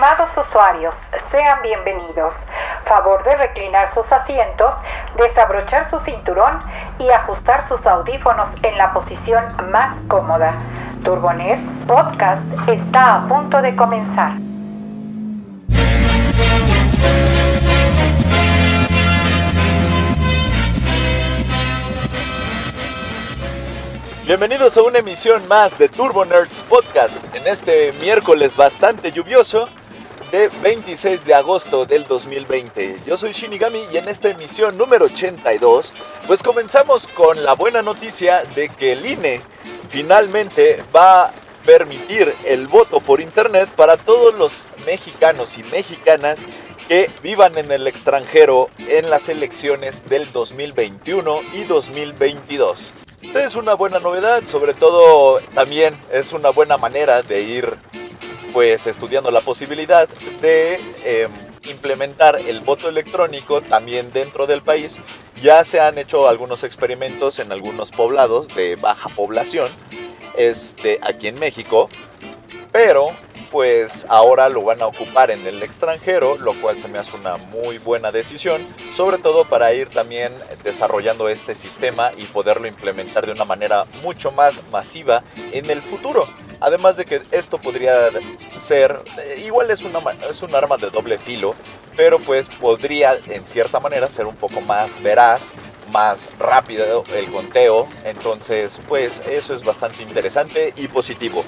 Estimados usuarios, sean bienvenidos. Favor de reclinar sus asientos, desabrochar su cinturón y ajustar sus audífonos en la posición más cómoda. Turbo Nerds Podcast está a punto de comenzar. Bienvenidos a una emisión más de Turbo Nerds Podcast en este miércoles bastante lluvioso de 26 de agosto del 2020. Yo soy Shinigami y en esta emisión número 82 pues comenzamos con la buena noticia de que el INE finalmente va a permitir el voto por internet para todos los mexicanos y mexicanas que vivan en el extranjero en las elecciones del 2021 y 2022. Esta es una buena novedad, sobre todo también es una buena manera de ir pues estudiando la posibilidad de em, implementar el voto electrónico también dentro del país. Ya se han hecho algunos experimentos en algunos poblados de baja población este, aquí en México, pero pues ahora lo van a ocupar en el extranjero, lo cual se me hace una muy buena decisión, sobre todo para ir también desarrollando este sistema y poderlo implementar de una manera mucho más masiva en el futuro. Además de que esto podría ser, eh, igual es, es un arma de doble filo, pero pues podría en cierta manera ser un poco más veraz, más rápido el conteo. Entonces, pues eso es bastante interesante y positivo.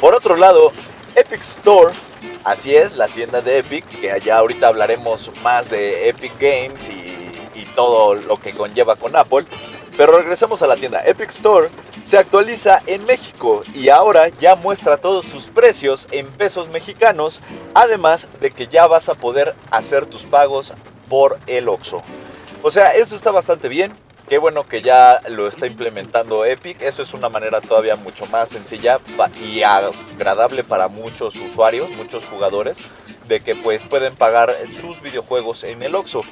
Por otro lado, Epic Store, así es, la tienda de Epic, que allá ahorita hablaremos más de Epic Games y, todo lo que conlleva con Apple. Pero regresamos a la tienda. Epic Store se actualiza en México y ahora ya muestra todos sus precios en pesos mexicanos, además de que ya vas a poder hacer tus pagos por el Oxxo. O sea, eso está bastante bien. Qué bueno que ya lo está implementando Epic. Eso es una manera todavía mucho más sencilla y agradable para muchos usuarios, muchos jugadores, de que pues pueden pagar sus videojuegos en el Oxxo.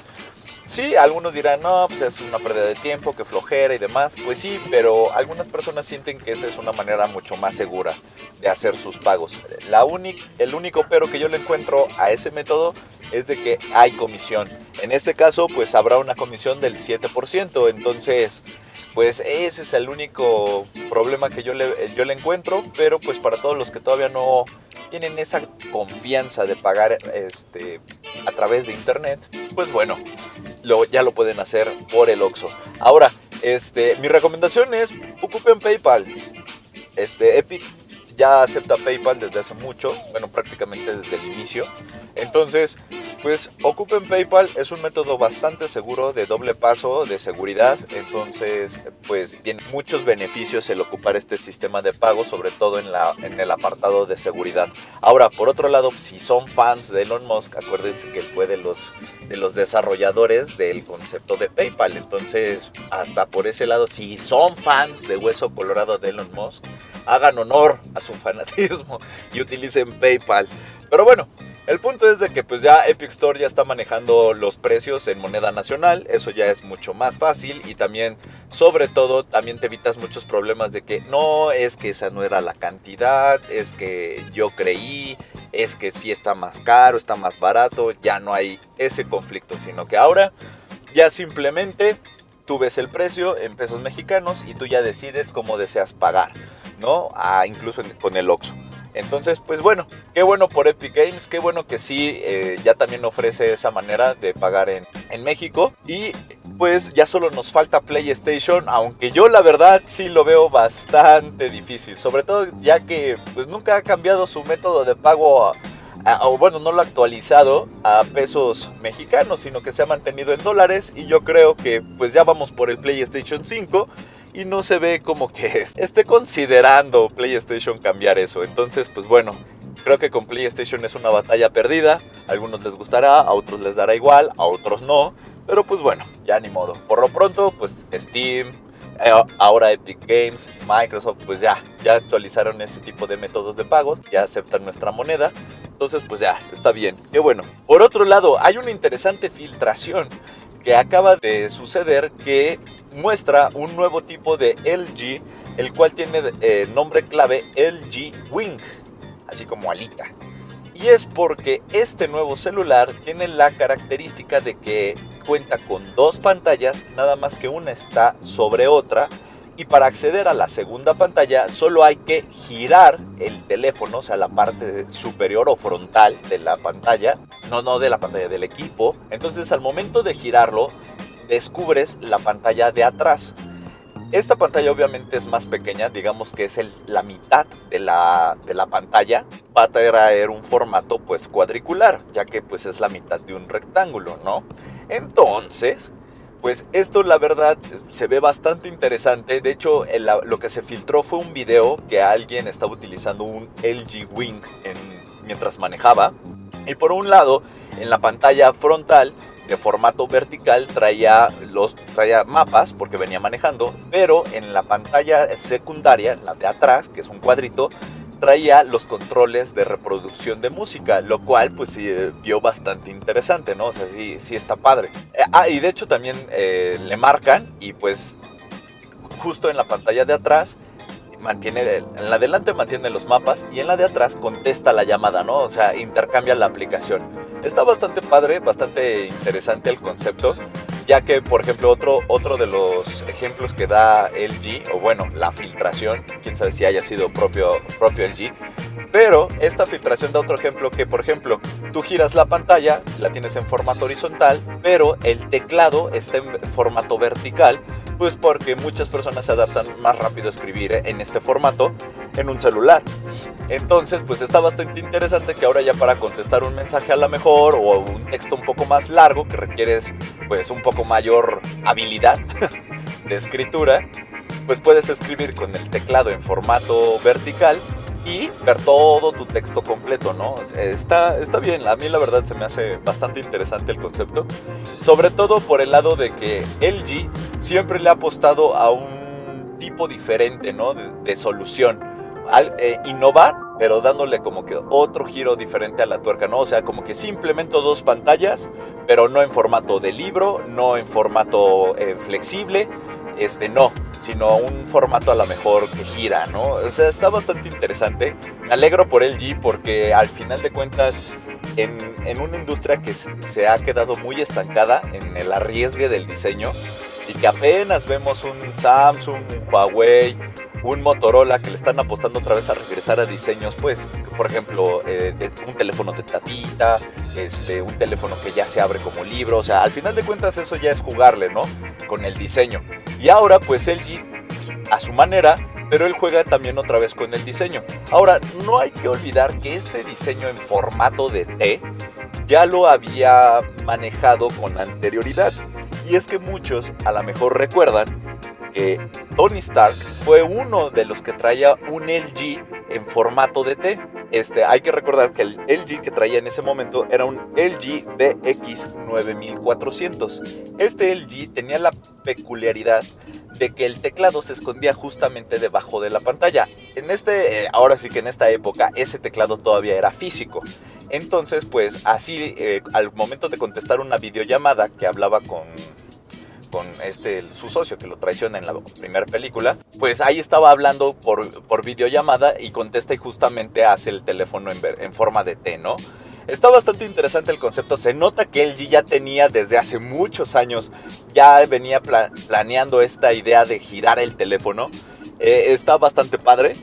Sí, algunos dirán, no, pues es una pérdida de tiempo, que flojera y demás. Pues sí, pero algunas personas sienten que esa es una manera mucho más segura de hacer sus pagos. La el único pero que yo le encuentro a ese método es de que hay comisión. En este caso, pues habrá una comisión del 7%. Entonces, pues ese es el único problema que yo le, yo le encuentro. Pero pues para todos los que todavía no tienen esa confianza de pagar este, a través de internet, pues bueno, lo, ya lo pueden hacer por el Oxxo. Ahora, este, mi recomendación es ocupen PayPal. Este, Epic ya acepta PayPal desde hace mucho, bueno, prácticamente desde el inicio. Entonces, pues ocupen PayPal, es un método bastante seguro de doble paso de seguridad. Entonces, pues tiene muchos beneficios el ocupar este sistema de pago, sobre todo en, la, en el apartado de seguridad. Ahora, por otro lado, si son fans de Elon Musk, acuérdense que él fue de los, de los desarrolladores del concepto de PayPal. Entonces, hasta por ese lado, si son fans de Hueso Colorado de Elon Musk, hagan honor a su fanatismo y utilicen PayPal. Pero bueno, el punto es de que pues ya Epic Store ya está manejando los precios en moneda nacional, eso ya es mucho más fácil y también, sobre todo, también te evitas muchos problemas de que no es que esa no era la cantidad, es que yo creí, es que sí está más caro, está más barato, ya no hay ese conflicto, sino que ahora ya simplemente tú ves el precio en pesos mexicanos y tú ya decides cómo deseas pagar. ¿no? A, incluso con el Oxxo. Entonces, pues bueno, qué bueno por Epic Games, qué bueno que sí, eh, ya también ofrece esa manera de pagar en, en, México. Y pues ya solo nos falta PlayStation, aunque yo la verdad sí lo veo bastante difícil, sobre todo ya que pues nunca ha cambiado su método de pago. o bueno, no lo ha actualizado a pesos mexicanos, sino que se ha mantenido en dólares y yo creo que pues ya vamos por el PlayStation 5 y no se ve como que esté considerando PlayStation cambiar eso. Entonces, pues bueno, creo que con PlayStation es una batalla perdida. A algunos les gustará, a otros les dará igual, a otros no. Pero pues bueno, ya ni modo. Por lo pronto, pues Steam, eh, ahora Epic Games, Microsoft, pues ya, ya actualizaron ese tipo de métodos de pagos, ya aceptan nuestra moneda. Entonces, pues ya, está bien, qué bueno. Por otro lado, hay una interesante filtración que acaba de suceder que muestra un nuevo tipo de LG, el cual tiene eh, nombre clave LG Wing, así como alita. Y es porque este nuevo celular tiene la característica de que cuenta con dos pantallas, nada más que una está sobre otra. Y para acceder a la segunda pantalla solo hay que girar el teléfono, o sea, la parte superior o frontal de la pantalla, no, no de la pantalla del equipo. Entonces al momento de girarlo, descubres la pantalla de atrás. Esta pantalla obviamente es más pequeña, digamos que es la mitad de la, de la pantalla. Va a traer un formato pues cuadricular, ya que pues es la mitad de un rectángulo, ¿no? Entonces, pues esto la verdad se ve bastante interesante. De hecho, lo que se filtró fue un video que alguien estaba utilizando un LG Wing mientras manejaba. Y por un lado, en la pantalla frontal de formato vertical traía los traía mapas porque venía manejando, pero en la pantalla secundaria, la de atrás, que es un cuadrito, traía los controles de reproducción de música, lo cual pues sí eh, vio bastante interesante, ¿no? O sea, sí, sí está padre. Eh, ah, y de hecho también eh, le marcan y pues justo en la pantalla de atrás mantiene, en la de adelante mantiene los mapas y en la de atrás contesta la llamada, ¿no? O sea, intercambia la aplicación. Está bastante padre, bastante interesante el concepto, ya que, por ejemplo, otro, otro de los ejemplos que da LG, o bueno, la filtración, quién sabe si haya sido propio, propio LG, pero esta filtración da otro ejemplo que, por ejemplo, tú giras la pantalla, la tienes en formato horizontal, pero el teclado está en formato vertical, pues porque muchas personas se adaptan más rápido a escribir en este formato en un celular. Entonces, pues está bastante interesante que ahora ya para contestar un mensaje a la mejor o un texto un poco más largo que requieres pues un poco mayor habilidad de escritura, pues puedes escribir con el teclado en formato vertical y ver todo tu texto completo, ¿no? Está, está bien, a mí la verdad se me hace bastante interesante el concepto, sobre todo por el lado de que LG siempre le ha apostado a un tipo diferente, ¿no? De, solución, al eh, innovar, pero dándole como que otro giro diferente a la tuerca, ¿no? O sea, como que simplemente dos pantallas, pero no en formato de libro, no en formato eh, flexible, este, no, sino un formato a lo mejor que gira, ¿no? O sea, está bastante interesante. Me alegro por LG porque al final de cuentas, en, en una industria que se ha quedado muy estancada en el arriesgue del diseño y que apenas vemos un Samsung, un Huawei, un Motorola que le están apostando otra vez a regresar a diseños, pues, por ejemplo, eh, un teléfono de tapita, este, un teléfono que ya se abre como libro, o sea, al final de cuentas eso ya es jugarle, ¿no? Con el diseño. Y ahora, pues, LG, a su manera, pero él juega también otra vez con el diseño. Ahora, no hay que olvidar que este diseño en formato de T ya lo había manejado con anterioridad. Y es que muchos a lo mejor recuerdan Tony Stark fue uno de los que traía un LG en formato de T. Este, hay que recordar que el LG que traía en ese momento era un LG BX9400. Este LG tenía la peculiaridad de que el teclado se escondía justamente debajo de la pantalla. En este, eh, ahora sí que en esta época, ese teclado todavía era físico. Entonces, pues así, eh, al momento de contestar una videollamada que hablaba con con este, su socio que lo traiciona en la primera película, pues ahí estaba hablando por, por videollamada y contesta y justamente hace el teléfono en, forma de T, ¿no? Está bastante interesante el concepto. Se nota que LG ya tenía desde hace muchos años, ya venía planeando esta idea de girar el teléfono. Eh, está bastante padre.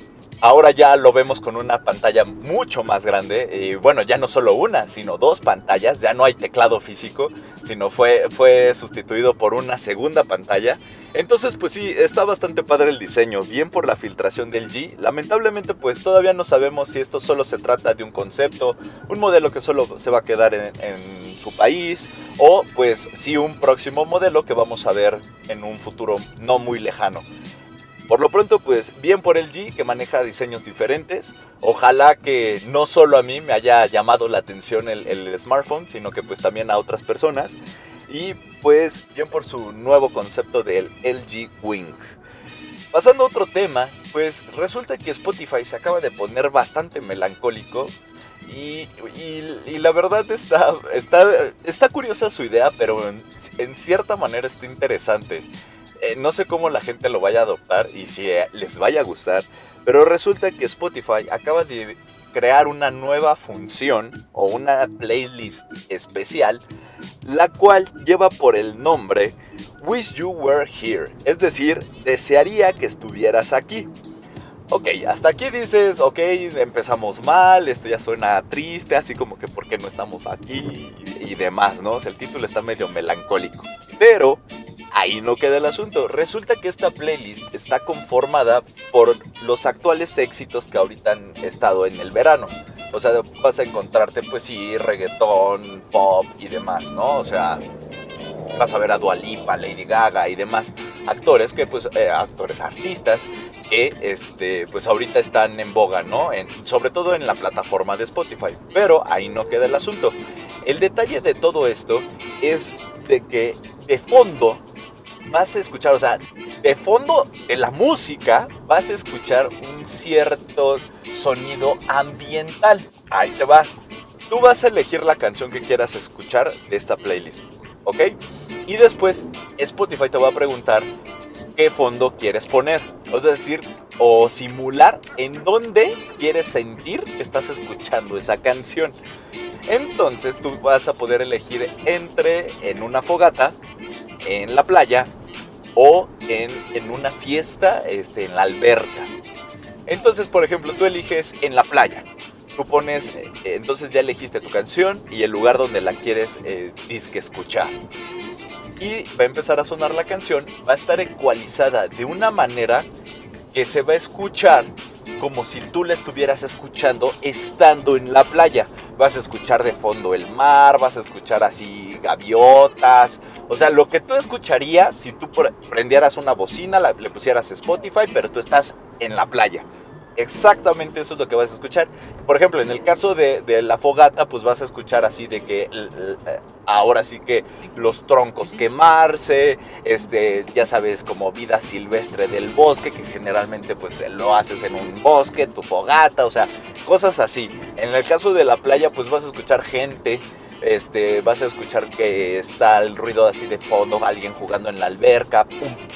Ahora ya lo vemos con una pantalla mucho más grande y bueno, ya no solo una, sino dos pantallas, ya no hay teclado físico, sino fue, fue sustituido por una segunda pantalla. Entonces pues sí, está bastante padre el diseño, bien por la filtración del G. Lamentablemente pues todavía no sabemos si esto solo se trata de un concepto, un modelo que solo se va a quedar en, en su país o pues sí un próximo modelo que vamos a ver en un futuro no muy lejano. Por lo pronto, pues bien por el G que maneja diseños diferentes. Ojalá que no solo a mí me haya llamado la atención el, smartphone, sino que pues también a otras personas. Y pues bien por su nuevo concepto del LG Wing. Pasando a otro tema, pues resulta que Spotify se acaba de poner bastante melancólico y, la verdad está, está, está curiosa su idea, pero en, en cierta manera está interesante. Eh, no sé cómo la gente lo vaya a adoptar y si eh, les vaya a gustar, pero resulta que Spotify acaba de crear una nueva función o una playlist especial, la cual lleva por el nombre Wish You Were Here, es decir, desearía que estuvieras aquí. Ok, hasta aquí dices, ok, empezamos mal, esto ya suena triste, así como que por qué no estamos aquí y, demás, ¿no? el título está medio melancólico. Pero ahí no queda el asunto. Resulta que esta playlist está conformada por los actuales éxitos que ahorita han estado en el verano. O sea, vas a encontrarte, pues sí, reggaetón, pop y demás, ¿no? O sea, vas a ver a Dualipa, Lady Gaga y demás actores que pues eh, actores artistas que este pues ahorita están en boga, ¿no? En, sobre todo en la plataforma de Spotify. Pero ahí no queda el asunto. El detalle de todo esto es de que de fondo vas a escuchar, o sea, de fondo de la música vas a escuchar un cierto sonido ambiental. Ahí te va. Tú vas a elegir la canción que quieras escuchar de esta playlist, ¿ok? Y después Spotify te va a preguntar qué fondo quieres poner. O sea, decir, o simular en dónde quieres sentir que estás escuchando esa canción. Entonces tú vas a poder elegir entre en una fogata, en la playa o en, en una fiesta este, en la alberca. Entonces, por ejemplo, tú eliges en la playa. Tú pones, eh, entonces ya elegiste tu canción y el lugar donde la quieres eh, disque escuchar y va a empezar a sonar la canción, va a estar ecualizada de una manera que se va a escuchar como si tú la estuvieras escuchando estando en la playa. Vas a escuchar de fondo el mar, vas a escuchar así gaviotas, o sea, lo que tú escucharías si tú prendieras una bocina, le pusieras Spotify, pero tú estás en la playa exactamente eso es lo que vas a escuchar. Por ejemplo, en el caso de, la fogata, pues vas a escuchar así de que ahora sí que los troncos quemarse, este, ya sabes, como vida silvestre del bosque, que generalmente pues lo haces en un bosque, tu fogata, o sea, cosas así. En el caso de la playa, pues vas a escuchar gente este, vas a escuchar que está el ruido así de fondo, alguien jugando en la alberca,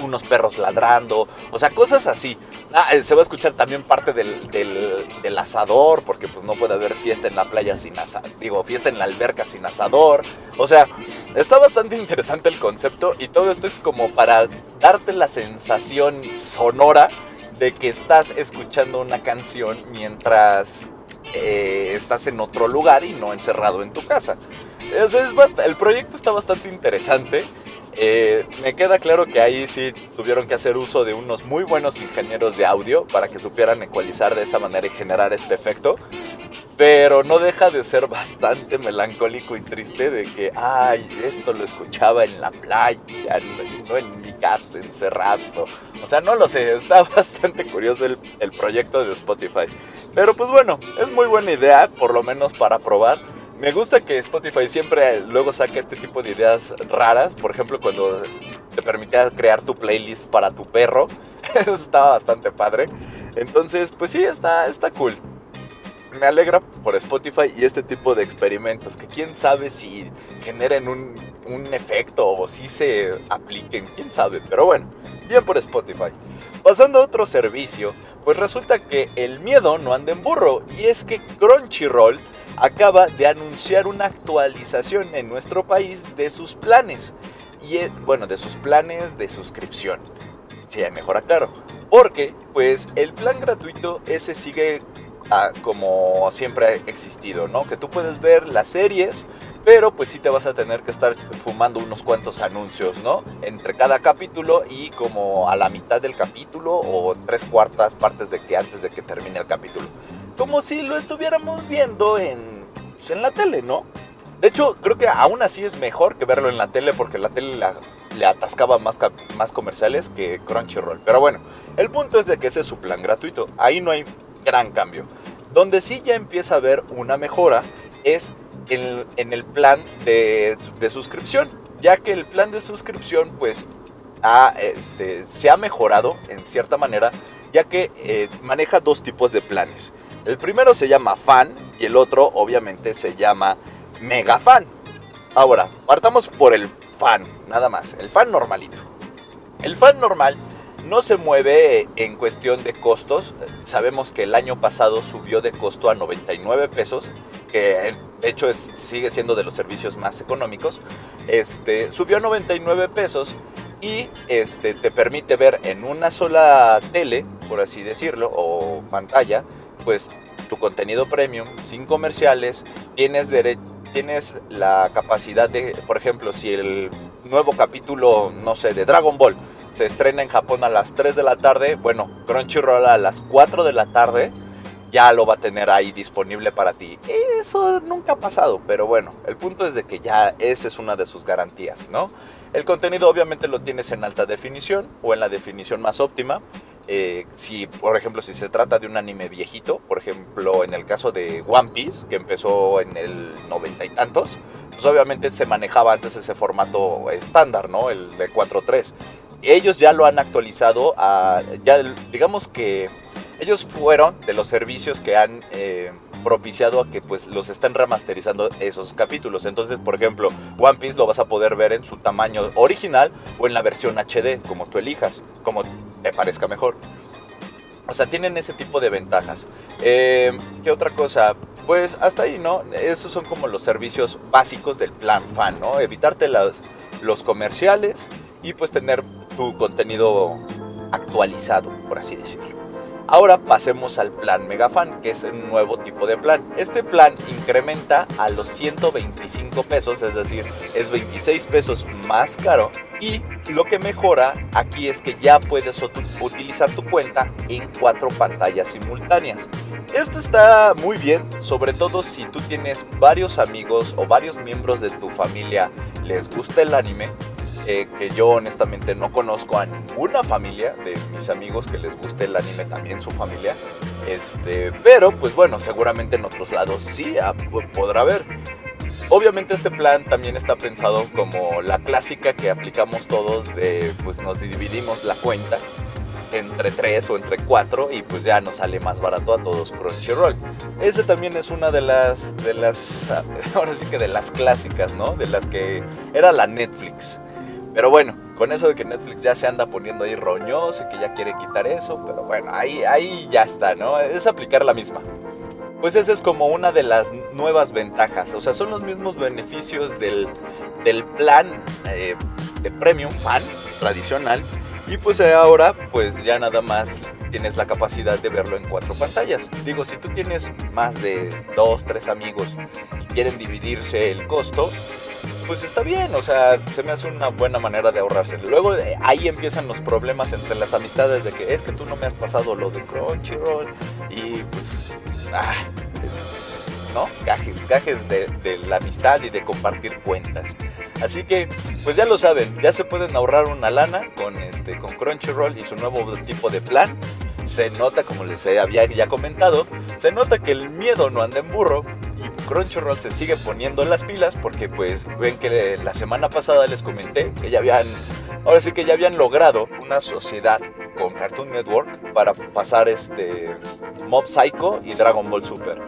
unos perros ladrando, o sea, cosas así. Ah, eh, se va a escuchar también parte del, del, asador, porque pues no puede haber fiesta en la playa sin asador, digo, fiesta en la alberca sin asador. O sea, está bastante interesante el concepto y todo esto es como para darte la sensación sonora de que estás escuchando una canción mientras eh, estás en otro lugar y no encerrado en tu casa. Es, el proyecto está bastante interesante. Eh, me queda claro que ahí sí tuvieron que hacer uso de unos muy buenos ingenieros de audio para que supieran ecualizar de esa manera y generar este efecto. Pero no deja de ser bastante melancólico y triste de que, ay, esto lo escuchaba en la playa no en mi casa encerrado. O sea, no lo sé, está bastante curioso el, el proyecto de Spotify. Pero pues bueno, es muy buena idea, por lo menos para probar. Me gusta que Spotify siempre luego saque este tipo de ideas raras. Por ejemplo, cuando te permitía crear tu playlist para tu perro. Eso estaba bastante padre. Entonces, pues sí, está, está cool. Me alegra por Spotify y este tipo de experimentos. Que quién sabe si generen un, un efecto o si se apliquen. Quién sabe. Pero bueno, bien por Spotify. Pasando a otro servicio, pues resulta que el miedo no anda en burro. Y es que Crunchyroll acaba de anunciar una actualización en nuestro país de sus planes. Y bueno, de sus planes de suscripción. Sí, mejor aclaro. Porque, pues, el plan gratuito ese sigue ah, como siempre ha existido, ¿no? Que tú puedes ver las series, pero pues sí te vas a tener que estar fumando unos cuantos anuncios, ¿no? Entre cada capítulo y como a la mitad del capítulo o tres cuartas partes de que antes de que termine el capítulo como si lo estuviéramos viendo en, pues, en la tele, ¿no? De hecho, creo que aún así es mejor que verlo en la tele porque la tele le atascaba más, más comerciales que Crunchyroll. Pero bueno, el punto es de que ese es su plan gratuito. Ahí no hay gran cambio. Donde sí ya empieza a haber una mejora es en, el plan de, suscripción. Ya que el plan de suscripción pues este, se ha mejorado en cierta manera. Ya que eh, maneja dos tipos de planes. El primero se llama fan y el otro obviamente se llama mega fan. Ahora, partamos por el fan, nada más, el fan normalito. El fan normal no se mueve en cuestión de costos. Sabemos que el año pasado subió de costo a 99 pesos, que de hecho es, sigue siendo de los servicios más económicos. Este, subió a 99 pesos y este, te permite ver en una sola tele, por así decirlo, o pantalla, pues tu contenido premium sin comerciales, tienes, tienes la capacidad de, por ejemplo, si el nuevo capítulo, no sé, de Dragon Ball se estrena en Japón a las 3 de la tarde, bueno, Crunchyroll a las 4 de la tarde ya lo va a tener ahí disponible para ti. Eso nunca ha pasado, pero bueno, el punto es de que ya esa es una de sus garantías, ¿no? El contenido obviamente lo tienes en alta definición o en la definición más óptima. Eh, si, por ejemplo, si se trata de un anime viejito, por ejemplo, en el caso de One Piece, que empezó en el noventa y tantos, pues obviamente se manejaba antes ese formato estándar, ¿no? El de 4.3. Ellos ya lo han actualizado a, ya digamos que ellos fueron de los servicios que han eh, propiciado a que pues los estén remasterizando esos capítulos. Entonces, por ejemplo, One Piece lo vas a poder ver en su tamaño original o en la versión HD, como tú elijas, como te parezca mejor. O sea, tienen ese tipo de ventajas. Eh, ¿Qué otra cosa? Pues hasta ahí, ¿no? Esos son como los servicios básicos del plan fan, ¿no? Evitarte los, los comerciales y pues tener tu contenido actualizado, por así decirlo. Ahora pasemos al plan Megafan, que es un nuevo tipo de plan. Este plan incrementa a los 125 pesos, es decir, es 26 pesos más caro. Y lo que mejora aquí es que ya puedes utilizar tu cuenta en cuatro pantallas simultáneas. Esto está muy bien, sobre todo si tú tienes varios amigos o varios miembros de tu familia les gusta el anime eh, que yo honestamente no conozco a ninguna familia de mis amigos que les guste el anime, también su familia. Este, pero pues bueno, seguramente en otros lados sí ah, podrá haber. Obviamente este plan también está pensado como la clásica que aplicamos todos de pues nos dividimos la cuenta entre tres o entre cuatro y pues ya nos sale más barato a todos Crunchyroll. Ese también es una de las de las ahora sí que de las clásicas, ¿no? De las que era la Netflix. Pero bueno, con eso de que Netflix ya se anda poniendo ahí roñoso y que ya quiere quitar eso, pero bueno, ahí, ahí ya está, ¿no? Es aplicar la misma. Pues esa es como una de las nuevas ventajas, o sea, son los mismos beneficios del, del plan eh, de Premium Fan tradicional y pues ahora pues ya nada más tienes la capacidad de verlo en cuatro pantallas. Digo, si tú tienes más de dos, tres amigos y quieren dividirse el costo, pues está bien, o sea, se me hace una buena manera de ahorrarse. Luego eh, ahí empiezan los problemas entre las amistades de que es que tú no me has pasado lo de Crunchyroll y pues, ah, ¿no? Gajes, gajes de, la amistad y de compartir cuentas. Así que, pues ya lo saben, ya se pueden ahorrar una lana con, este, con Crunchyroll y su nuevo tipo de plan. Se nota, como les había ya comentado, se nota que el miedo no anda en burro Crunchyroll se sigue poniendo las pilas porque pues ven que la semana pasada les comenté que ya habían, ahora sí que ya habían logrado una sociedad con Cartoon Network para pasar este Mob Psycho y Dragon Ball Super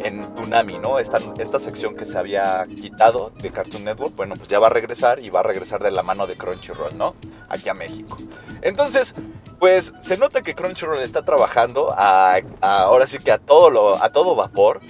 en Tsunami, ¿no? Esta, esta sección que se había quitado de Cartoon Network, bueno, pues ya va a regresar y va a regresar de la mano de Crunchyroll, ¿no? Aquí a México. Entonces, pues se nota que Crunchyroll está trabajando ahora sí que a todo, lo, a todo vapor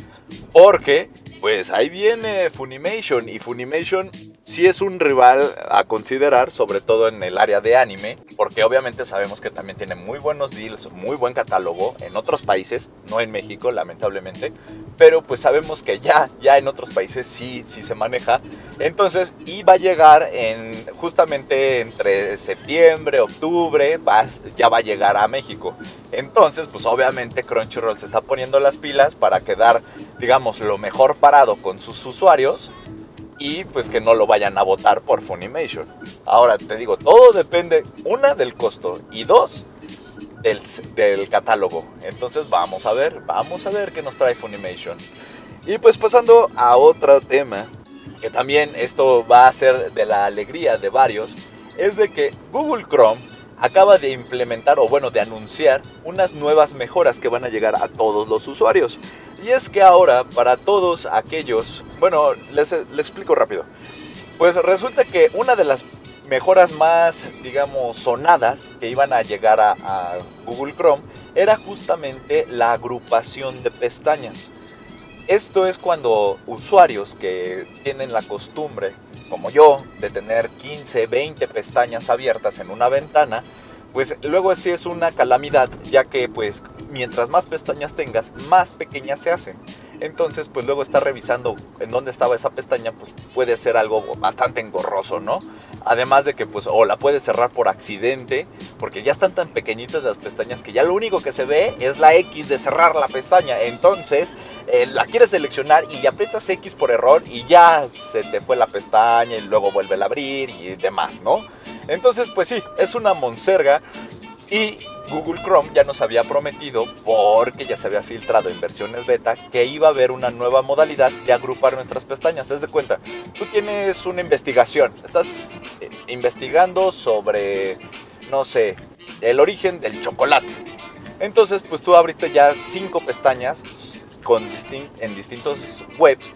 porque, pues ahí viene Funimation y Funimation sí es un rival a considerar, sobre todo en el área de anime, porque obviamente sabemos que también tiene muy buenos deals, muy buen catálogo en otros países, no en México, lamentablemente, pero pues sabemos que ya, ya en otros países sí, sí se maneja. Entonces, iba a llegar en justamente entre septiembre, octubre, ya va a llegar a México. Entonces, pues obviamente Crunchyroll se está poniendo las pilas para quedar, digamos, lo mejor parado con sus usuarios y pues que no lo vayan a votar por Funimation. Ahora te digo, todo depende, una, del costo y dos, del, del, catálogo. Entonces vamos a ver, vamos a ver qué nos trae Funimation. Y pues pasando a otro tema, que también esto va a ser de la alegría de varios, es de que Google Chrome acaba de implementar o bueno de anunciar unas nuevas mejoras que van a llegar a todos los usuarios. Y es que ahora para todos aquellos, bueno, les, explico rápido. Pues resulta que una de las mejoras más, digamos, sonadas que iban a llegar a, Google Chrome era justamente la agrupación de pestañas. Esto es cuando usuarios que tienen la costumbre, como yo, de tener 15, 20 pestañas abiertas en una ventana, pues luego sí es una calamidad, ya que pues mientras más pestañas tengas, más pequeñas se hacen. Entonces, pues luego estar revisando en dónde estaba esa pestaña, pues puede ser algo bastante engorroso, ¿no? Además de que, pues, o la puedes cerrar por accidente, porque ya están tan pequeñitas las pestañas que ya lo único que se ve es la X de cerrar la pestaña. Entonces, eh, la quieres seleccionar y aprietas X por error y ya se te fue la pestaña y luego vuelve a abrir y demás, ¿no? Entonces, pues sí, es una monserga y Google Chrome ya nos había prometido, porque ya se había filtrado en versiones beta, que iba a haber una nueva modalidad de agrupar nuestras pestañas. Es de cuenta, tú tienes una investigación, estás eh, investigando sobre, no sé, el origen del chocolate. Entonces, pues tú abriste ya cinco pestañas con en distintos webs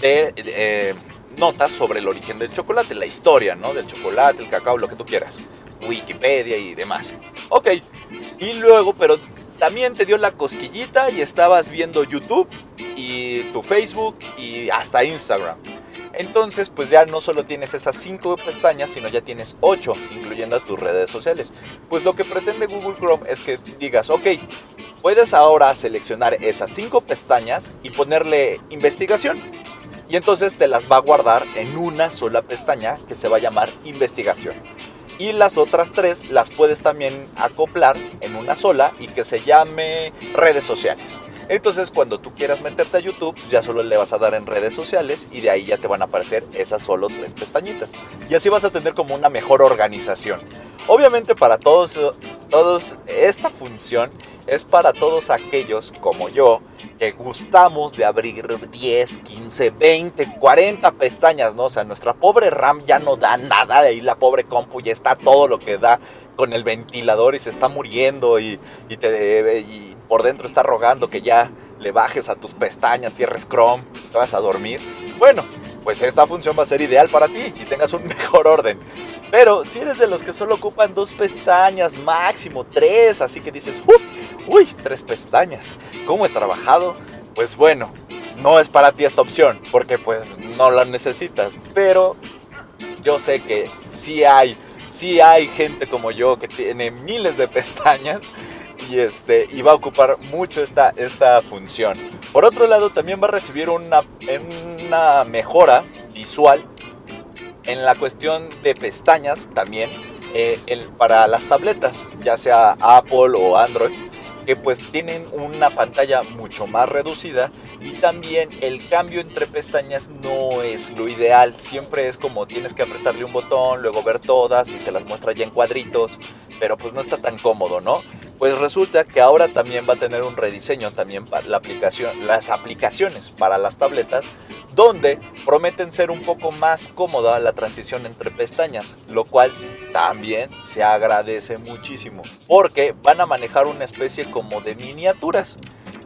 de, eh, notas sobre el origen del chocolate, la historia, ¿no? Del chocolate, el cacao, lo que tú quieras. Wikipedia y demás. Ok, y luego, pero también te dio la cosquillita y estabas viendo YouTube y tu Facebook y hasta Instagram. Entonces, pues ya no solo tienes esas cinco pestañas, sino ya tienes ocho, incluyendo tus redes sociales. Pues lo que pretende Google Chrome es que digas, ok, puedes ahora seleccionar esas cinco pestañas y ponerle investigación. Y entonces te las va a guardar en una sola pestaña que se va a llamar investigación y las otras tres las puedes también acoplar en una sola y que se llame redes sociales. Entonces cuando tú quieras meterte a YouTube, ya solo le vas a dar en redes sociales y de ahí ya te van a aparecer esas solo tres pestañitas. Y así vas a tener como una mejor organización. Obviamente para todos, todos esta función es para todos aquellos como yo que gustamos de abrir 10, 15, 20, 40 pestañas, ¿no? O sea, nuestra pobre RAM ya no da nada, ahí la pobre compu ya está todo lo que da con el ventilador y se está muriendo y, y te, y por dentro está rogando que ya le bajes a tus pestañas, cierres Chrome, te vas a dormir. Bueno, pues esta función va a ser ideal para ti y tengas un mejor orden. Pero si eres de los que solo ocupan dos pestañas, máximo tres, así que dices, uy, tres pestañas, ¿cómo he trabajado? Pues bueno, no es para ti esta opción, porque pues no la necesitas. Pero yo sé que sí hay, sí hay gente como yo que tiene miles de pestañas y, este, va a ocupar mucho esta, esta función. Por otro lado, también va a recibir una, una mejora visual en la cuestión de pestañas también, eh, para las tabletas, ya sea Apple o Android, que pues tienen una pantalla mucho más reducida y también el cambio entre pestañas no es lo ideal, siempre es como tienes que apretarle un botón, luego ver todas y te las muestra ya en cuadritos, pero pues no está tan cómodo, ¿no? Pues resulta que ahora también va a tener un rediseño también para la aplicación, las aplicaciones para las tabletas, donde prometen ser un poco más cómoda la transición entre pestañas, lo cual también se agradece muchísimo, porque van a manejar una especie como de miniaturas,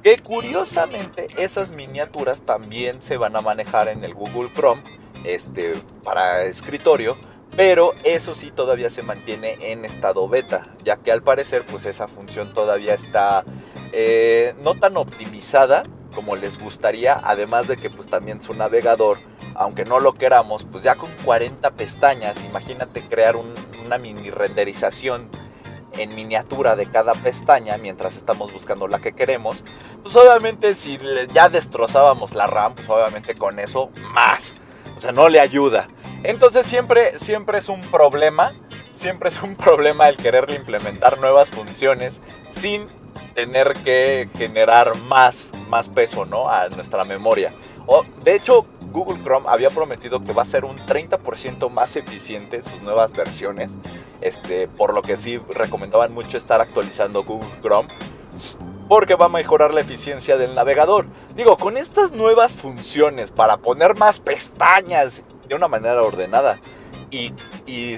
que curiosamente esas miniaturas también se van a manejar en el Google Chrome, este, para escritorio, pero eso sí todavía se mantiene en estado beta, ya que al parecer pues esa función todavía está eh, no tan optimizada como les gustaría, además de que pues también su navegador, aunque no lo queramos, pues ya con 40 pestañas, imagínate crear una mini renderización en miniatura de cada pestaña mientras estamos buscando la que queremos, pues obviamente si ya destrozábamos la RAM, pues obviamente con eso más, o sea, no le ayuda. Entonces siempre, siempre es un problema, siempre es un problema el querer implementar nuevas funciones sin tener que generar más, más peso ¿no? a nuestra memoria. O, de hecho, Google Chrome había prometido que va a ser un 30% más eficiente sus nuevas versiones, este, por lo que sí recomendaban mucho estar actualizando Google Chrome porque va a mejorar la eficiencia del navegador. Digo, con estas nuevas funciones para poner más pestañas de una manera ordenada y,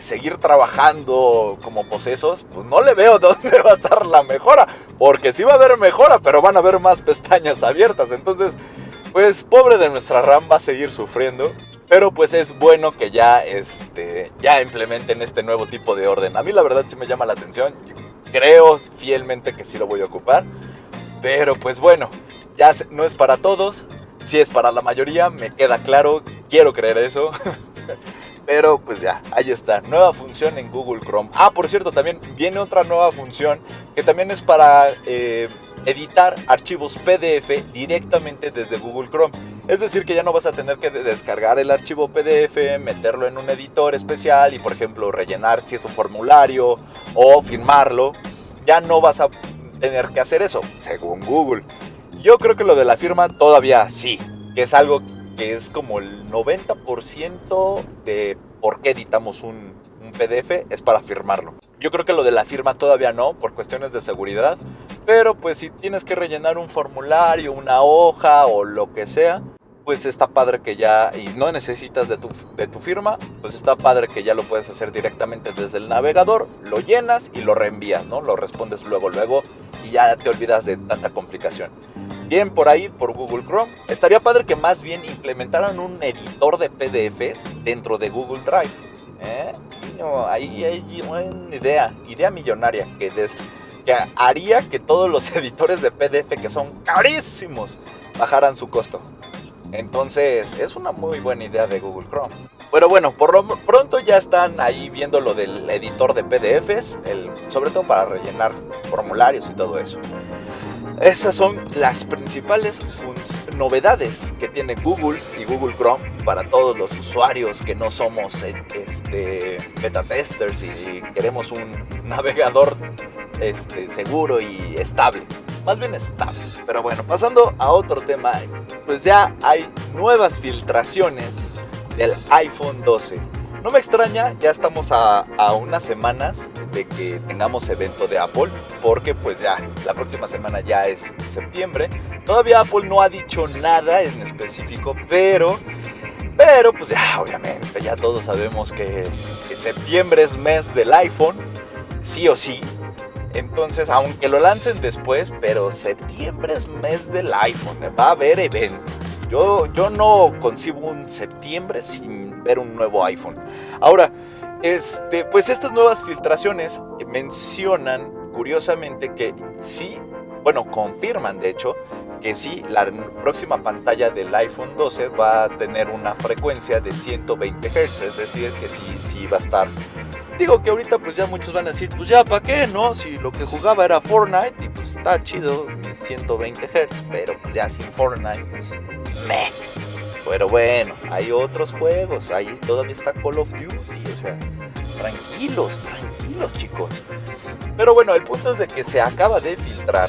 seguir trabajando como posesos, pues no le veo dónde va a estar la mejora. Porque sí va a haber mejora, pero van a haber más pestañas abiertas. Entonces, pues pobre de nuestra RAM va a seguir sufriendo. Pero pues es bueno que ya, este, ya implementen este nuevo tipo de orden. A mí la verdad sí me llama la atención. Creo fielmente que sí lo voy a ocupar. Pero pues bueno, ya no es para todos. Si es para la mayoría, me queda claro. Quiero creer eso. Pero pues ya, ahí está. Nueva función en Google Chrome. Ah, por cierto, también viene otra nueva función que también es para eh, editar archivos PDF directamente desde Google Chrome. Es decir, que ya no vas a tener que descargar el archivo PDF, meterlo en un editor especial y, por ejemplo, rellenar si es un formulario o firmarlo. Ya no vas a tener que hacer eso, según Google. Yo creo que lo de la firma todavía sí, que es algo que es como el 90% de por qué editamos un, un PDF es para firmarlo. Yo creo que lo de la firma todavía no, por cuestiones de seguridad, pero pues si tienes que rellenar un formulario, una hoja o lo que sea, pues está padre que ya, y no necesitas de tu, de tu firma, pues está padre que ya lo puedes hacer directamente desde el navegador, lo llenas y lo reenvías, ¿no? Lo respondes luego, luego y ya te olvidas de tanta complicación. Bien por ahí, por Google Chrome. Estaría padre que más bien implementaran un editor de PDFs dentro de Google Drive. ¿eh? ahí hay una idea, idea millonaria que, que haría que todos los editores de PDF que son carísimos bajaran su costo. Entonces es una muy buena idea de Google Chrome. Pero bueno, por lo pronto ya están ahí viendo lo del editor de PDFs, sobre todo para rellenar formularios y todo eso. Esas son las principales novedades que tiene Google y Google Chrome para todos los usuarios que no somos este, beta testers y queremos un navegador este, seguro y estable. Más bien estable. Pero bueno, pasando a otro tema, pues ya hay nuevas filtraciones del iPhone 12 no me extraña, ya estamos a, unas semanas de que tengamos evento de Apple, porque pues ya la próxima semana ya es septiembre. Todavía Apple no ha dicho nada en específico, pero, pero pues ya obviamente ya todos sabemos que, que septiembre es mes del iPhone, sí o sí. Entonces, aunque lo lancen después, pero septiembre es mes del iPhone, va a haber evento. Yo, yo no concibo un septiembre sin ver un nuevo iPhone. Ahora, este, pues estas nuevas filtraciones mencionan curiosamente que sí, bueno, confirman de hecho que sí, la próxima pantalla del iPhone 12 va a tener una frecuencia de 120 Hz, es decir, que sí, sí va a estar. Digo que ahorita pues ya muchos van a decir, pues ya, ¿para qué, no? Si lo que jugaba era Fortnite y pues está chido mis 120 Hz, pero pues ya sin Fortnite, pues me pero bueno, hay otros juegos, ahí todavía está Call of Duty, o sea, tranquilos, tranquilos chicos. Pero bueno, el punto es de que se acaba de filtrar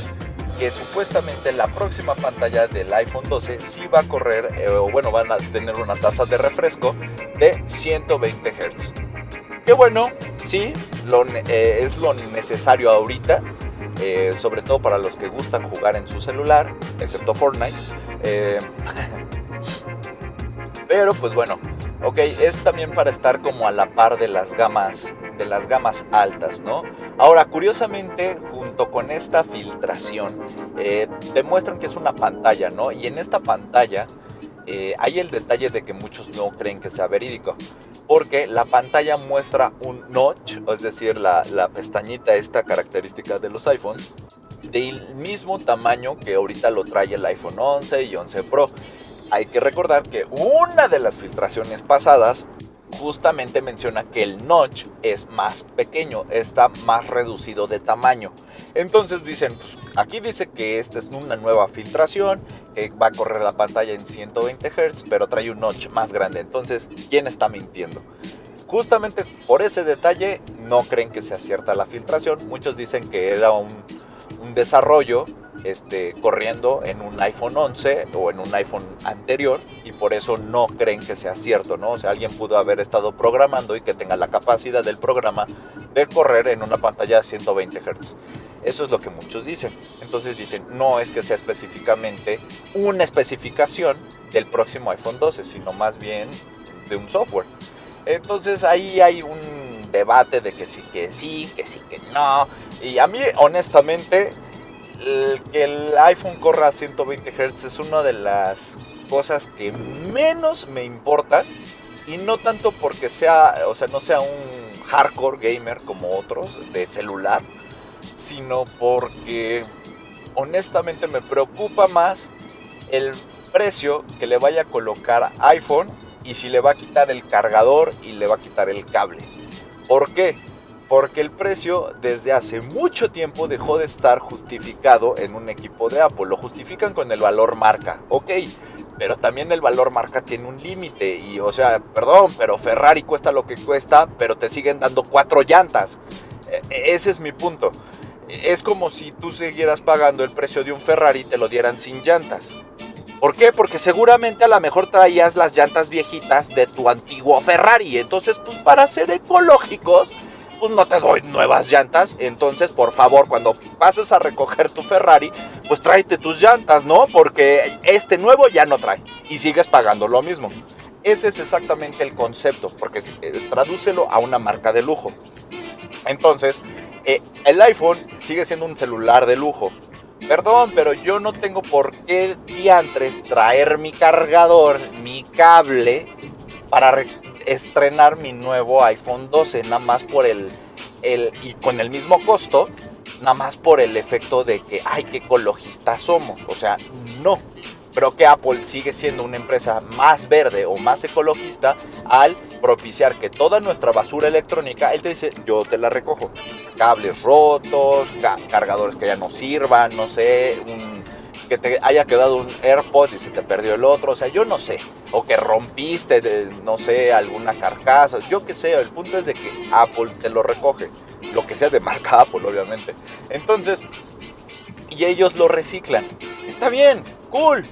que supuestamente la próxima pantalla del iPhone 12 sí va a correr, eh, o bueno, van a tener una tasa de refresco de 120 Hz. Que bueno, sí, lo, eh, es lo necesario ahorita, eh, sobre todo para los que gustan jugar en su celular, excepto Fortnite. Pero pues bueno, ok, es también para estar como a la par de las gamas de las gamas altas, ¿no? Ahora, curiosamente, junto con esta filtración, eh, demuestran que es una pantalla, ¿no? Y en esta pantalla eh, hay el detalle de que muchos no creen que sea verídico, porque la pantalla muestra un notch, es decir, la, la pestañita, esta característica de los iPhones, del mismo tamaño que ahorita lo trae el iPhone 11 y 11 Pro hay que recordar que una de las filtraciones pasadas justamente menciona que el notch es más pequeño, está más reducido de tamaño. Entonces dicen, pues aquí dice que esta es una nueva filtración, que va a correr la pantalla en 120 Hz, pero trae un notch más grande. Entonces, ¿quién está mintiendo? Justamente por ese detalle no creen que sea cierta la filtración. Muchos dicen que era un, un desarrollo este, corriendo en un iPhone 11 o en un iPhone anterior y por eso no creen que sea cierto, ¿no? O sea, alguien pudo haber estado programando y que tenga la capacidad del programa de correr en una pantalla de 120 Hz. Eso es lo que muchos dicen. Entonces dicen, no es que sea específicamente una especificación del próximo iPhone 12, sino más bien de un software. Entonces ahí hay un debate de que sí, que sí, que sí, que no. Y a mí honestamente que el iPhone corra a 120 Hz es una de las cosas que menos me importan y no tanto porque sea, o sea, no sea un hardcore gamer como otros de celular, sino porque honestamente me preocupa más el precio que le vaya a colocar iPhone y si le va a quitar el cargador y le va a quitar el cable. ¿Por qué? Porque el precio desde hace mucho tiempo dejó de estar justificado en un equipo de Apple. Lo justifican con el valor marca. Ok, pero también el valor marca tiene un límite. Y o sea, perdón, pero Ferrari cuesta lo que cuesta, pero te siguen dando cuatro llantas. E, e, ese es mi punto. Es como si tú siguieras pagando el precio de un Ferrari y te lo dieran sin llantas. ¿Por qué? Porque seguramente a lo mejor traías las llantas viejitas de tu antiguo Ferrari. Entonces, pues para ser ecológicos, pues no te doy nuevas llantas. Entonces, por favor, cuando pases a recoger tu Ferrari, pues tráete tus llantas, ¿no? Porque este nuevo ya no trae. Y sigues pagando lo mismo. Ese es exactamente el concepto, porque eh, tradúcelo a una marca de lujo. Entonces, eh, el iPhone sigue siendo un celular de lujo. Perdón, pero yo no tengo por qué diantres traer mi cargador, mi cable, para estrenar mi nuevo iPhone 12, nada más por el, el, y con el mismo costo, nada más por el efecto de que, ay, qué ecologistas somos. O sea, no. Pero que Apple sigue siendo una empresa más verde o más ecologista al propiciar que toda nuestra basura electrónica, él te dice, yo te la recojo. Cables rotos, cargadores que ya no sirvan, no sé, que te haya quedado un AirPod y se te perdió el otro, o sea, yo no sé. O que rompiste, no sé, alguna carcasa, yo qué sé. El punto es de que Apple te lo recoge. Lo que sea de marca Apple, obviamente. Entonces, y ellos lo reciclan. Está bien, cool,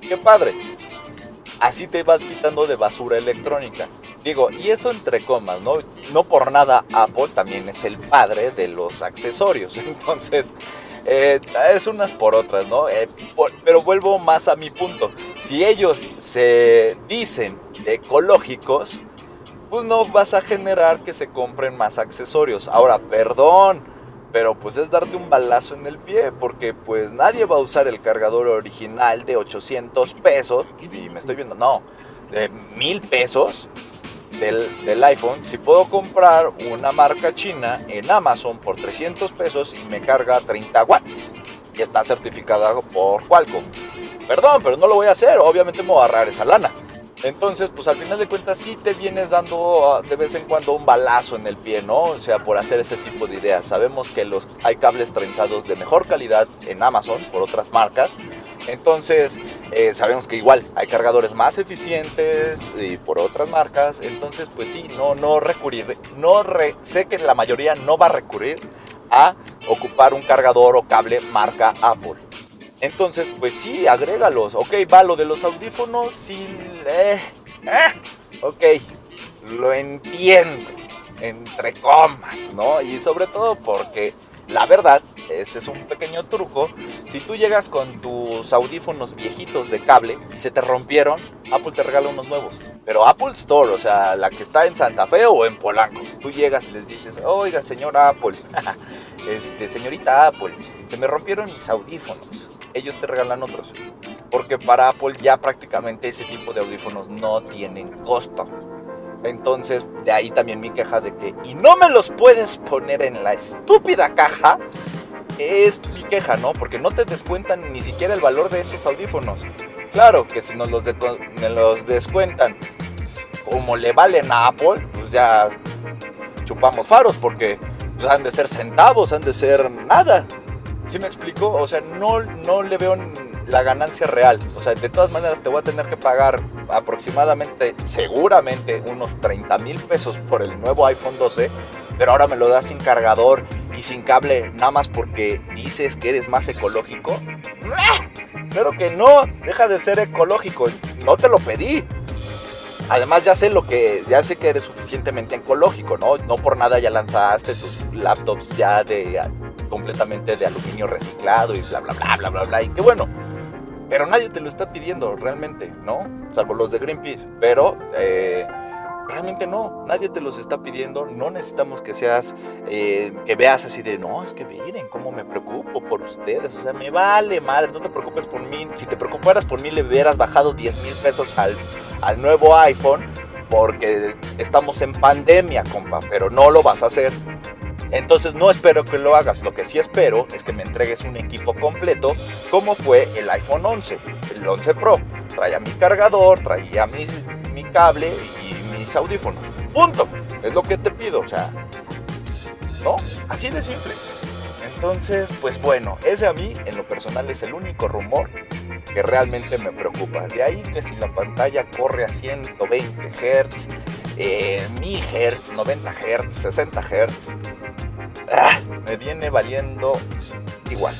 qué padre. Así te vas quitando de basura electrónica. Digo, y eso entre comas, ¿no? No por nada Apple también es el padre de los accesorios. Entonces, eh, es unas por otras, ¿no? Eh, pero vuelvo más a mi punto. Si ellos se dicen ecológicos, pues no vas a generar que se compren más accesorios. Ahora, perdón pero pues es darte un balazo en el pie, porque pues nadie va a usar el cargador original de 800 pesos, y me estoy viendo, no, de 1000 pesos del, del, iPhone, si puedo comprar una marca china en Amazon por 300 pesos y me carga 30 watts, y está certificada por Qualcomm. Perdón, pero no lo voy a hacer, obviamente me voy a ahorrar esa lana. Entonces, pues al final de cuentas sí te vienes dando ah, de vez en cuando un balazo en el pie, ¿no? O sea, por hacer ese tipo de ideas. Sabemos que los, hay cables trenzados de mejor calidad en Amazon por otras marcas. Entonces, eh, sabemos que igual hay cargadores más eficientes y por otras marcas. Entonces, pues sí, no, no recurrir. No sé que la mayoría no va a recurrir a ocupar un cargador o cable marca Apple. Entonces, pues sí, agrégalos. Ok, va, lo de los audífonos, sí. Eh, eh, ok, lo entiendo. Entre comas, ¿no? Y sobre todo porque la verdad, este es un pequeño truco. Si tú llegas con tus audífonos viejitos de cable y se te rompieron, Apple te regala unos nuevos. Pero Apple Store, o sea, la que está en Santa Fe o en Polanco. Tú llegas y les dices, oiga, señora Apple, este, señorita Apple, se me rompieron mis audífonos. Ellos te regalan otros. Porque para Apple ya prácticamente ese tipo de audífonos no tienen costo. Entonces, de ahí también mi queja de que, y no me los puedes poner en la estúpida caja, es mi queja, ¿no? Porque no te descuentan ni siquiera el valor de esos audífonos. Claro que si nos los, los descuentan como le valen a Apple, pues ya chupamos faros, porque pues, han de ser centavos, han de ser nada. ¿Sí me explico? O sea, no, no le veo la ganancia real. O sea, de todas maneras te voy a tener que pagar aproximadamente, seguramente, unos 30 mil pesos por el nuevo iPhone 12, pero ahora me lo das sin cargador y sin cable, nada más porque dices que eres más ecológico. Claro que no, deja de ser ecológico, no te lo pedí. Además ya sé lo que ya sé que eres suficientemente ecológico, ¿no? No por nada ya lanzaste tus laptops ya de completamente de aluminio reciclado y bla bla bla bla bla bla y qué bueno. Pero nadie te lo está pidiendo realmente, ¿no? Salvo los de Greenpeace. Pero eh, realmente no, nadie te los está pidiendo. No necesitamos que seas, eh, que veas así de, no, es que miren cómo me preocupo por ustedes. O sea, me vale madre, no te preocupes por mí. Si te preocuparas por mí, le hubieras bajado 10 mil pesos al, al nuevo iPhone porque estamos en pandemia, compa, pero no lo vas a hacer. Entonces no espero que lo hagas, lo que sí espero es que me entregues un equipo completo como fue el iPhone 11, el 11 Pro. Traía mi cargador, traía mi, cable y mis audífonos. Punto. Es lo que te pido, o sea, ¿no? Así de simple. Entonces, pues bueno, ese a mí en lo personal es el único rumor que realmente me preocupa. De ahí que si la pantalla corre a 120 Hz, eh, 1000 Hz, 90 Hz, 60 Hz, me viene valiendo igual.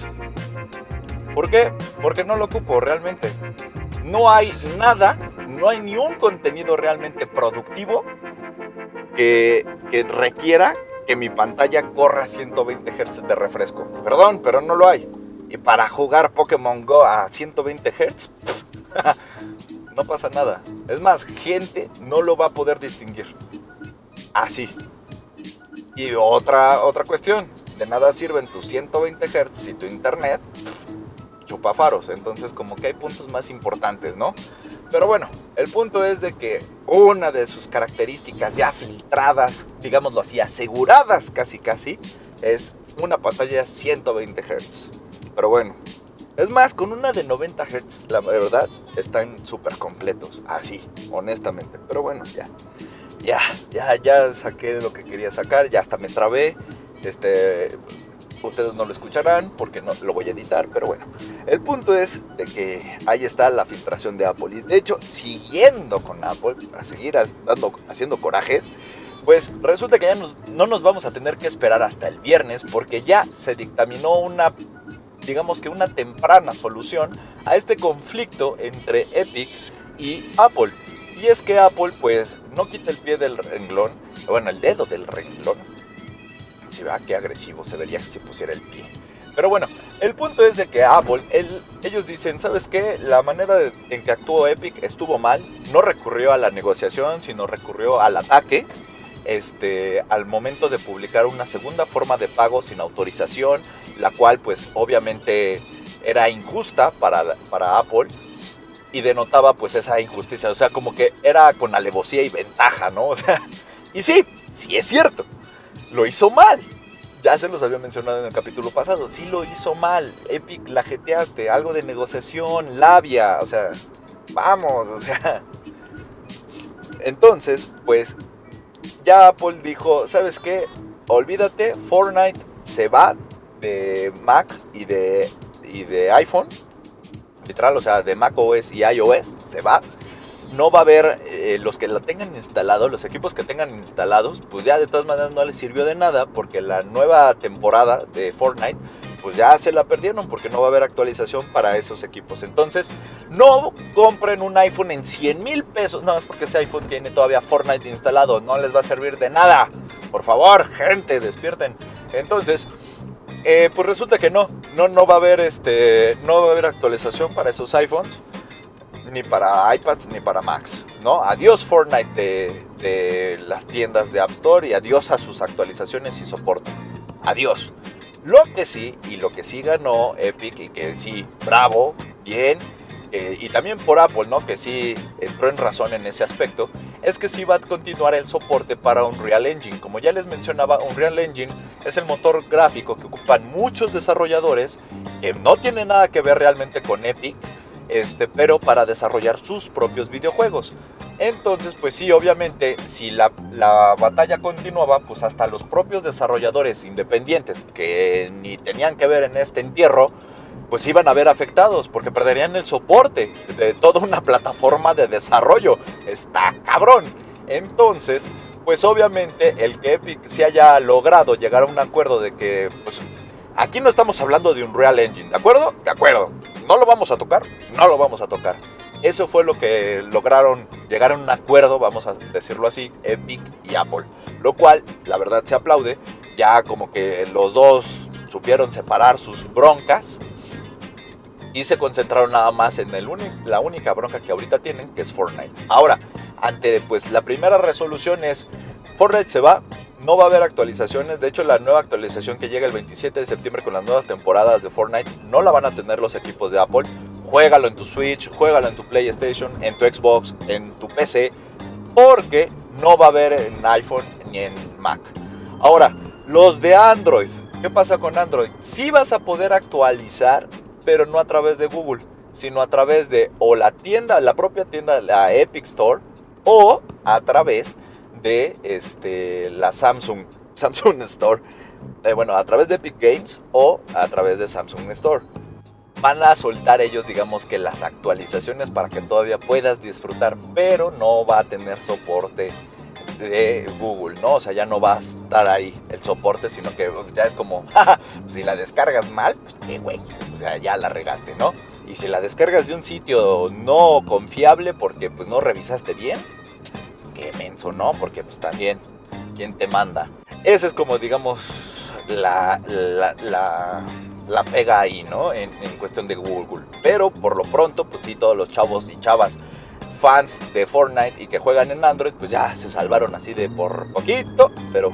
¿Por qué? Porque no lo ocupo realmente. No hay nada, no hay ni un contenido realmente productivo que, requiera que mi pantalla corra a 120 Hz de refresco. Perdón, pero no lo hay. Y para jugar Pokémon Go a 120 Hz, no pasa nada. Es más, gente no lo va a poder distinguir. Así. Y otra, otra cuestión, de nada sirven tus 120 Hz y tu internet chupa faros. Entonces como que hay puntos más importantes, ¿no? Pero bueno, el punto es de que una de sus características ya filtradas, digámoslo así, aseguradas casi casi, es una pantalla 120 Hz. Pero bueno, es más, con una de 90 Hz, la verdad, están súper completos. Así, honestamente. Pero bueno, ya ya, ya, ya saqué lo que quería sacar, ya hasta me trabé. Este, ustedes no lo escucharán porque no lo voy a editar, pero bueno. El punto es de que ahí está la filtración de Apple. Y de hecho, siguiendo con Apple, para seguir dando, haciendo corajes, pues resulta que ya no nos vamos a tener que esperar hasta el viernes porque ya se dictaminó una, digamos que una temprana solución a este conflicto entre Epic y Apple. Y es que Apple pues no quita el pie del renglón, bueno, el dedo del renglón. Si vea qué agresivo se vería si pusiera el pie. Pero bueno, el punto es de que Apple, ellos dicen, ¿sabes qué? La manera en que actuó Epic estuvo mal. No recurrió a la negociación, sino recurrió al ataque. Este, al momento de publicar una segunda forma de pago sin autorización, la cual pues obviamente era injusta para, para Apple y denotaba pues esa injusticia, o sea, como que era con alevosía y ventaja, ¿no? O sea, y sí, sí es cierto, lo hizo mal. Ya se los había mencionado en el capítulo pasado, sí lo hizo mal. Epic la jeteaste, algo de negociación, labia, o sea, vamos, o sea. Entonces, pues ya Apple dijo, ¿sabes qué? Olvídate, Fortnite se va de Mac y de, y de iPhone literal, o sea, de macOS y iOS, se va. No va a haber eh, los que la tengan instalado, los equipos que tengan instalados, pues ya de todas maneras no les sirvió de nada porque la nueva temporada de Fortnite pues ya se la perdieron porque no va a haber actualización para esos equipos. Entonces, no compren un iPhone en 100 mil pesos, nada más porque ese iPhone tiene todavía Fortnite instalado, no les va a servir de nada. Por favor, gente, despierten. Entonces, eh, pues resulta que no, no, no va a haber este, no va a haber actualización para esos iPhones, ni para iPads, ni para Macs, ¿no? Adiós Fortnite de, de las tiendas de App Store y adiós a sus actualizaciones y soporte. Adiós. Lo que sí, y lo que sí ganó Epic, y que sí, bravo, bien, eh, y también por Apple, ¿no? Que sí entró en razón en ese aspecto, es que sí va a continuar el soporte para Unreal Engine. Como ya les mencionaba, Unreal Engine es el motor gráfico que ocupan muchos desarrolladores que no tiene nada que ver realmente con Epic, este, pero para desarrollar sus propios videojuegos. Entonces, pues sí, obviamente, si la, la, batalla continuaba, pues hasta los propios desarrolladores independientes que ni tenían que ver en este entierro, pues iban a ver afectados porque perderían el soporte de toda una plataforma de desarrollo. Está cabrón. Entonces, pues obviamente el que Epic se haya logrado llegar a un acuerdo de que, pues, aquí no estamos hablando de un Real Engine, ¿de acuerdo? De acuerdo. ¿No lo vamos a tocar? No lo vamos a tocar. Eso fue lo que lograron llegar a un acuerdo, vamos a decirlo así, Epic y Apple. Lo cual, la verdad, se aplaude. Ya como que los dos supieron separar sus broncas y se concentraron nada más en la única bronca que ahorita tienen, que es Fortnite. Ahora, ante pues la primera resolución es Fortnite se va, no va a haber actualizaciones. De hecho, la nueva actualización que llega el 27 de septiembre con las nuevas temporadas de Fortnite no la van a tener los equipos de Apple. Juégalo en tu Switch, juégalo en tu PlayStation, en tu Xbox, en tu PC, porque no va a haber en iPhone ni en Mac. Ahora, los de Android. ¿Qué pasa con Android? Sí vas a poder actualizar, pero no a través de Google, sino a través de o la tienda, la propia tienda, la Epic Store, o a través de este, la Samsung, Samsung Store. Eh, bueno, a través de Epic Games o a través de Samsung Store. Van a soltar ellos, digamos que las actualizaciones para que todavía puedas disfrutar, pero no va a tener soporte de Google, ¿no? O sea, ya no va a estar ahí el soporte, sino que ya es como, pues si la descargas mal, pues qué güey, o sea, ya la regaste, ¿no? Y si la descargas de un sitio no confiable porque pues no revisaste bien, pues qué menso, ¿no? Porque pues también, ¿quién te manda? Esa es como, digamos, la, la, la, pega ahí, ¿no? En, en, cuestión de Google. Pero por lo pronto, pues sí, todos los chavos y chavas fans de Fortnite y que juegan en Android, pues ya se salvaron así de por poquito, pero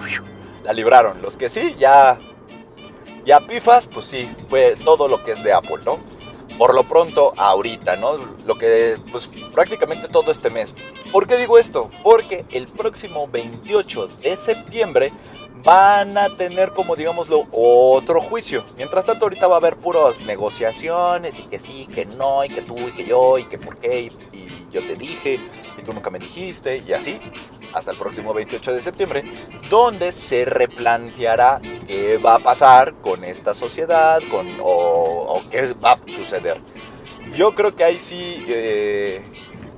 la libraron. Los que sí, ya, ya pifas, pues sí, fue todo lo que es de Apple, ¿no? por lo pronto ahorita, ¿no? Lo que, pues prácticamente todo este mes. ¿Por qué digo esto? Porque el próximo 28 de septiembre van a tener como digámoslo otro juicio. Mientras tanto ahorita va a haber puras negociaciones y que sí, que no, y que tú, y que yo, y que por qué, y, y yo te dije, y tú nunca me dijiste, y así hasta el próximo 28 de septiembre, donde se replanteará qué va a pasar con esta sociedad con, o, qué va a suceder. Yo creo que ahí sí eh,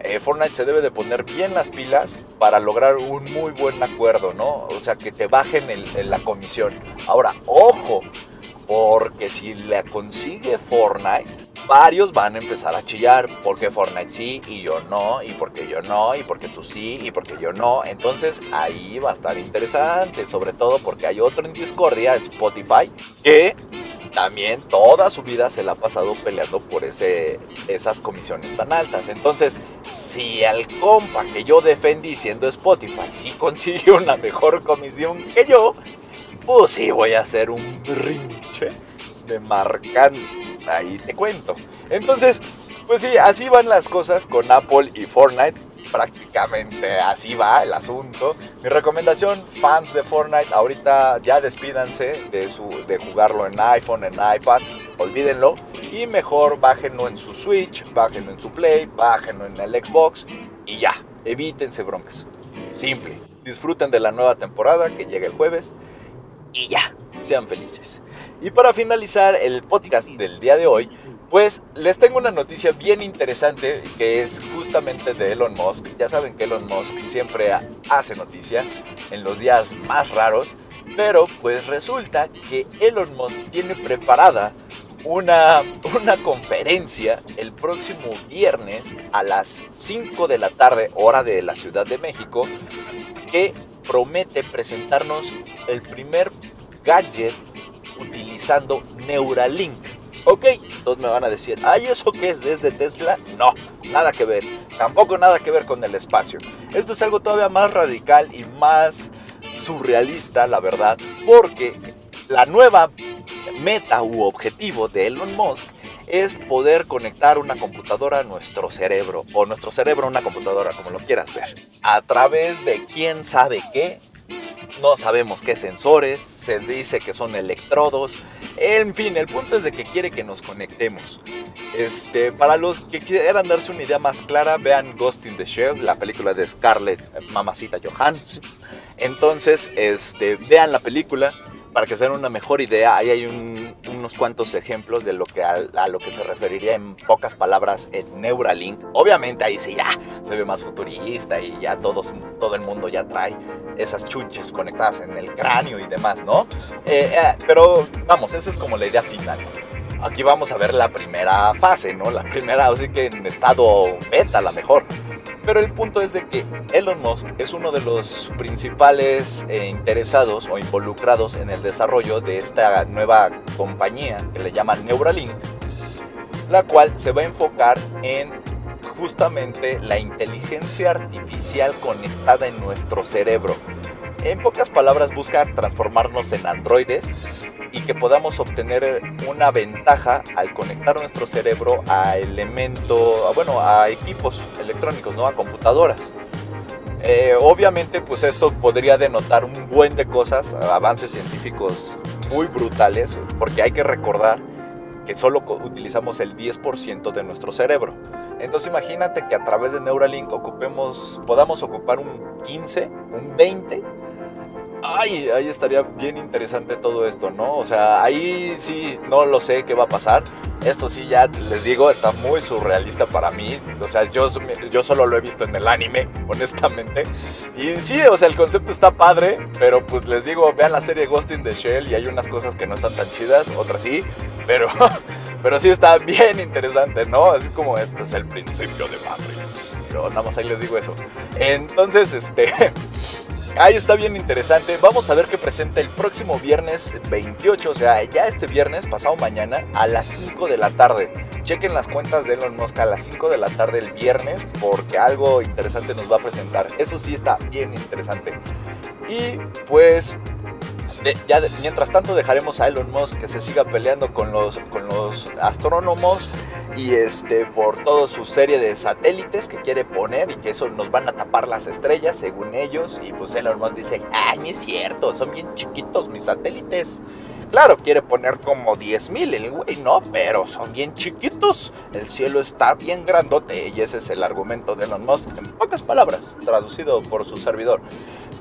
eh, Fortnite se debe de poner bien las pilas para lograr un muy buen acuerdo, ¿no? O sea, que te bajen el, la comisión. Ahora, ojo, porque si la consigue Fortnite, varios van a empezar a chillar porque Fortnite sí y yo no, y porque yo no, y porque tú sí y porque yo no. Entonces ahí va a estar interesante, sobre todo porque hay otro en discordia, Spotify, que también toda su vida se la ha pasado peleando por esas comisiones tan altas. Entonces, si al compa que yo defendí siendo Spotify sí consigue una mejor comisión que yo, pues sí voy a hacer un brinche de marcante ahí te cuento. Entonces, pues sí, así van las cosas con Apple y Fortnite. Prácticamente así va el asunto. Mi recomendación, fans de Fortnite, ahorita ya despídanse de, su, de jugarlo en iPhone, en iPad, olvídenlo. Y mejor bájenlo en su Switch, bájenlo en su Play, bájenlo en el Xbox y ya, evítense broncas. Simple. Disfruten de la nueva temporada que llega el jueves y ya, sean felices. Y para finalizar el podcast del día de hoy, pues les tengo una noticia bien interesante que es justamente de Elon Musk. Ya saben que Elon Musk siempre hace noticia en los días más raros, pero pues resulta que Elon Musk tiene preparada una, una conferencia el próximo viernes a las 5 de la tarde, hora de la Ciudad de México, que promete presentarnos el primer gadget utilizando Neuralink. Ok, entonces me van a decir, ¿ay eso qué es desde Tesla? No, nada que ver. Tampoco nada que ver con el espacio. Esto es algo todavía más radical y más surrealista, la verdad, porque la nueva meta u objetivo de Elon Musk es poder conectar una computadora a nuestro cerebro, o nuestro cerebro a una computadora, como lo quieras ver, a través de quién sabe qué, no sabemos qué sensores, se dice que son electrodos, en fin, el punto es de que quiere que nos conectemos. Este, para los que quieran darse una idea más clara, vean Ghost in the Shell, la película de Scarlett Mamacita Johansson. Entonces, este, vean la película para que se den una mejor idea. Ahí hay unos cuantos ejemplos de lo que a, lo que se referiría en pocas palabras el Neuralink. Obviamente ahí sí ya se ve más futurista y ya todos, todo el mundo ya trae esas chunches conectadas en el cráneo y demás, ¿no? Eh, eh, pero vamos, esa es como la idea final. Aquí vamos a ver la primera fase, ¿no? La primera, así que en estado beta, la mejor. Pero el punto es de que Elon Musk es uno de los principales eh, interesados o involucrados en el desarrollo de esta nueva compañía que le llaman Neuralink, la cual se va a enfocar en justamente la inteligencia artificial conectada en nuestro cerebro. En pocas palabras busca transformarnos en androides y que podamos obtener una ventaja al conectar nuestro cerebro a elementos, bueno, a equipos electrónicos, ¿no? A computadoras. Eh, obviamente, pues esto podría denotar un buen de cosas, avances científicos muy brutales, porque hay que recordar que solo utilizamos el 10% de nuestro cerebro. Entonces imagínate que a través de Neuralink ocupemos, podamos ocupar un 15, un 20 ay, ahí estaría bien interesante todo esto, ¿no? O sea, ahí sí, no lo sé qué va a pasar. Esto sí, ya les digo, está muy surrealista para mí. O sea, yo, yo solo lo he visto en el anime, honestamente. Y sí, o sea, el concepto está padre, pero pues les digo, vean la serie Ghost in the Shell y hay unas cosas que no están tan chidas, otras sí, pero, pero sí está bien interesante, ¿no? Es como, esto es el principio de Matrix. Yo nada más ahí les digo eso. Entonces, este... Ahí está bien interesante. Vamos a ver qué presenta el próximo viernes 28, o sea, ya este viernes, pasado mañana, a las 5 de la tarde. Chequen las cuentas de Elon Musk a las 5 de la tarde el viernes porque algo interesante nos va a presentar. Eso sí está bien interesante. Y pues mientras tanto dejaremos a Elon Musk que se siga peleando con los, con los astrónomos y este por toda su serie de satélites que quiere poner y que eso nos van a tapar las estrellas según ellos y pues Elon Musk dice, ay, no es cierto, son bien chiquitos mis satélites. Claro, quiere poner como 10.000 el güey, no, pero son bien chiquitos. El cielo está bien grandote y ese es el argumento de Elon Musk, en pocas palabras, traducido por su servidor.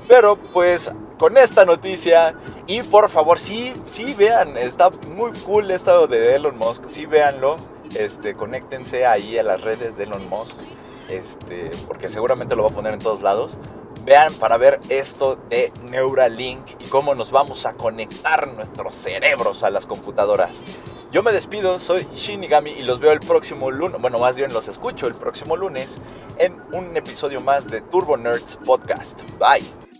Pero pues con esta noticia y por favor, sí, sí vean, está muy cool esto de Elon Musk, sí véanlo, este, conéctense ahí a las redes de Elon Musk, este, porque seguramente lo va a poner en todos lados. Vean para ver esto de Neuralink y cómo nos vamos a conectar nuestros cerebros a las computadoras. Yo me despido, soy Shinigami y los veo el próximo lunes, bueno, más bien los escucho el próximo lunes en un episodio más de Turbo Nerds Podcast. Bye.